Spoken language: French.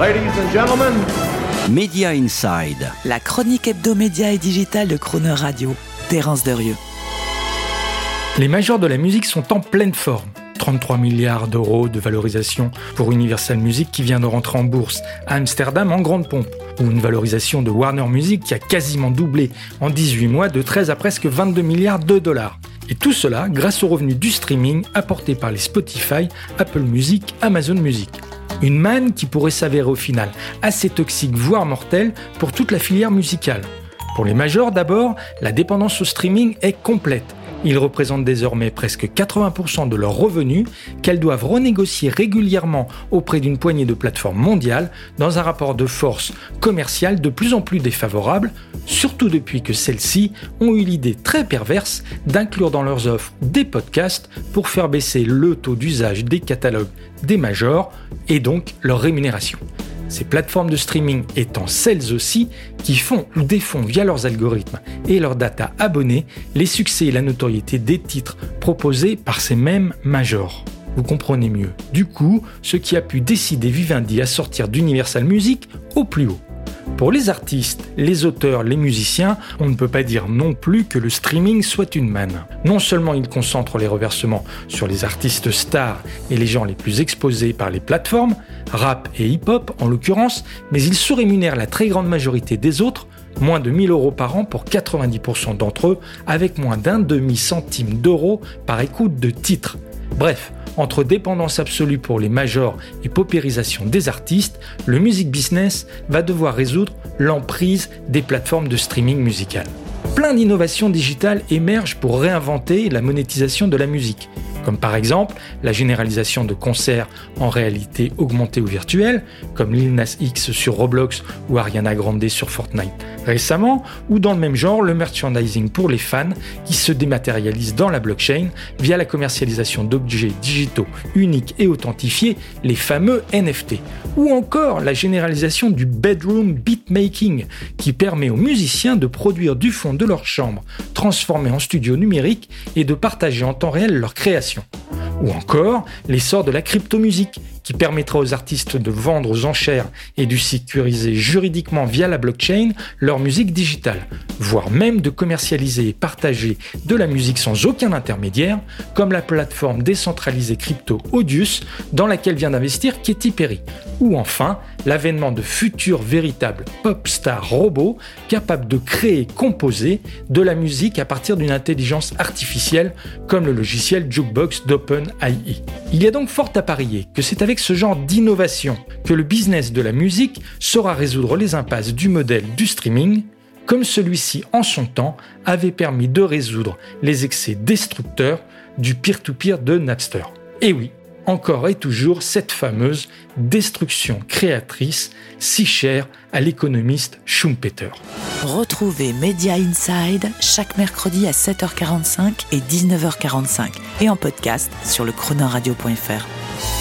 Ladies and gentlemen, Media Inside. La chronique hebdomédia et digitale de Croner Radio. Terence Derieux. Les majors de la musique sont en pleine forme. 33 milliards d'euros de valorisation pour Universal Music qui vient de rentrer en bourse à Amsterdam en grande pompe, ou une valorisation de Warner Music qui a quasiment doublé en 18 mois de 13 à presque 22 milliards de dollars. Et tout cela grâce aux revenus du streaming apportés par les Spotify, Apple Music, Amazon Music. Une manne qui pourrait s'avérer au final assez toxique, voire mortelle, pour toute la filière musicale. Pour les majors d'abord, la dépendance au streaming est complète. Ils représentent désormais presque 80% de leurs revenus qu'elles doivent renégocier régulièrement auprès d'une poignée de plateformes mondiales dans un rapport de force commercial de plus en plus défavorable, surtout depuis que celles-ci ont eu l'idée très perverse d'inclure dans leurs offres des podcasts pour faire baisser le taux d'usage des catalogues des majors et donc leur rémunération. Ces plateformes de streaming étant celles aussi qui font ou défont via leurs algorithmes et leurs data abonnés les succès et la notoriété des titres proposés par ces mêmes majors. Vous comprenez mieux. Du coup, ce qui a pu décider Vivendi à sortir d'Universal Music au plus haut. Pour les artistes, les auteurs, les musiciens, on ne peut pas dire non plus que le streaming soit une manne. Non seulement il concentre les reversements sur les artistes stars et les gens les plus exposés par les plateformes, rap et hip-hop en l'occurrence, mais il sous-rémunère la très grande majorité des autres, moins de 1000 euros par an pour 90% d'entre eux, avec moins d'un demi-centime d'euros par écoute de titre. Bref, entre dépendance absolue pour les majors et paupérisation des artistes, le music business va devoir résoudre l'emprise des plateformes de streaming musical. Plein d'innovations digitales émergent pour réinventer la monétisation de la musique, comme par exemple la généralisation de concerts en réalité augmentée ou virtuelle, comme Lil Nas X sur Roblox ou Ariana Grande sur Fortnite récemment, ou dans le même genre le merchandising pour les fans qui se dématérialise dans la blockchain via la commercialisation d'objets digitaux uniques et authentifiés, les fameux NFT, ou encore la généralisation du bedroom beatmaking qui permet aux musiciens de produire du fond de leur chambre transformé en studio numérique et de partager en temps réel leur création. Ou encore l'essor de la crypto-musique qui permettra aux artistes de vendre aux enchères et de sécuriser juridiquement via la blockchain leur musique digitale, voire même de commercialiser et partager de la musique sans aucun intermédiaire, comme la plateforme décentralisée crypto Audius dans laquelle vient d'investir Katy Perry, ou enfin l'avènement de futurs véritables pop stars robots capables de créer et composer de la musique à partir d'une intelligence artificielle comme le logiciel Jukebox d'OpenAI. Il y a donc fort à parier que c'est avec ce genre d'innovation que le business de la musique saura résoudre les impasses du modèle du streaming, comme celui-ci en son temps avait permis de résoudre les excès destructeurs du peer-to-peer de Napster. Et oui, encore et toujours cette fameuse destruction créatrice si chère à l'économiste Schumpeter. Retrouvez Media Inside chaque mercredi à 7h45 et 19h45 et en podcast sur le chronoradio.fr.